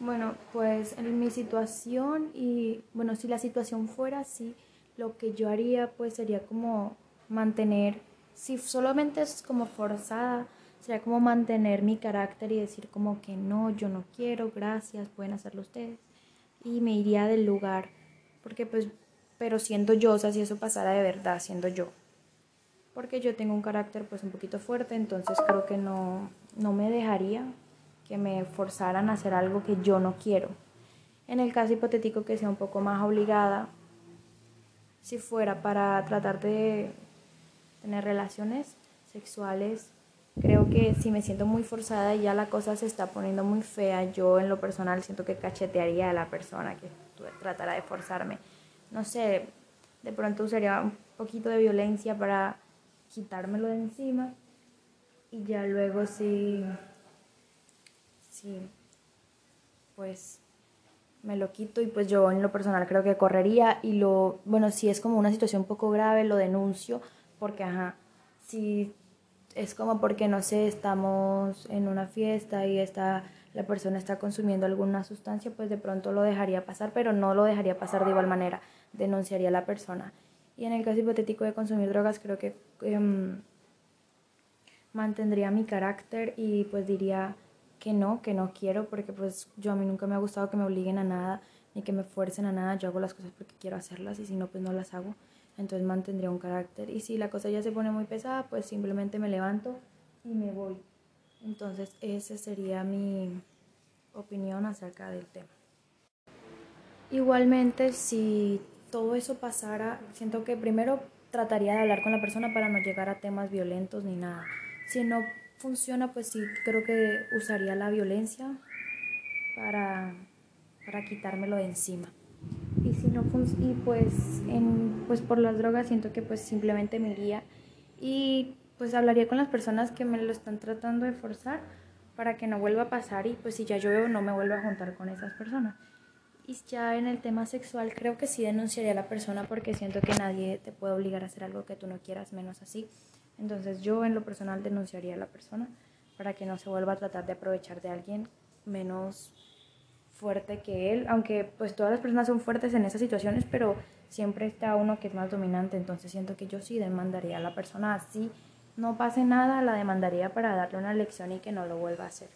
Bueno, pues en mi situación y bueno, si la situación fuera así, lo que yo haría pues sería como mantener, si solamente es como forzada, sería como mantener mi carácter y decir como que no, yo no quiero, gracias, pueden hacerlo ustedes. Y me iría del lugar, porque pues, pero siendo yo, o sea, si eso pasara de verdad, siendo yo. Porque yo tengo un carácter pues un poquito fuerte, entonces creo que no, no me dejaría que me forzaran a hacer algo que yo no quiero. En el caso hipotético que sea un poco más obligada, si fuera para tratar de tener relaciones sexuales, creo que si me siento muy forzada y ya la cosa se está poniendo muy fea, yo en lo personal siento que cachetearía a la persona que tratara de forzarme. No sé, de pronto usaría un poquito de violencia para quitármelo de encima y ya luego sí pues me lo quito y pues yo en lo personal creo que correría y lo, bueno, si es como una situación un poco grave, lo denuncio porque, ajá, si es como porque, no sé, estamos en una fiesta y está, la persona está consumiendo alguna sustancia, pues de pronto lo dejaría pasar, pero no lo dejaría pasar de igual manera, denunciaría a la persona. Y en el caso hipotético de consumir drogas, creo que em, mantendría mi carácter y pues diría que no, que no quiero, porque pues yo a mí nunca me ha gustado que me obliguen a nada, ni que me fuercen a nada, yo hago las cosas porque quiero hacerlas y si no, pues no las hago, entonces mantendría un carácter. Y si la cosa ya se pone muy pesada, pues simplemente me levanto y me voy. Entonces esa sería mi opinión acerca del tema. Igualmente, si todo eso pasara, siento que primero trataría de hablar con la persona para no llegar a temas violentos ni nada. Si no funciona, pues sí, creo que usaría la violencia para, para quitármelo de encima. Y si no y pues, en, pues por las drogas siento que pues simplemente me iría y pues hablaría con las personas que me lo están tratando de forzar para que no vuelva a pasar y pues si ya yo no me vuelva a juntar con esas personas. Y ya en el tema sexual creo que sí denunciaría a la persona porque siento que nadie te puede obligar a hacer algo que tú no quieras, menos así. Entonces yo en lo personal denunciaría a la persona para que no se vuelva a tratar de aprovechar de alguien menos fuerte que él, aunque pues todas las personas son fuertes en esas situaciones, pero siempre está uno que es más dominante, entonces siento que yo sí demandaría a la persona así no pase nada, la demandaría para darle una lección y que no lo vuelva a hacer.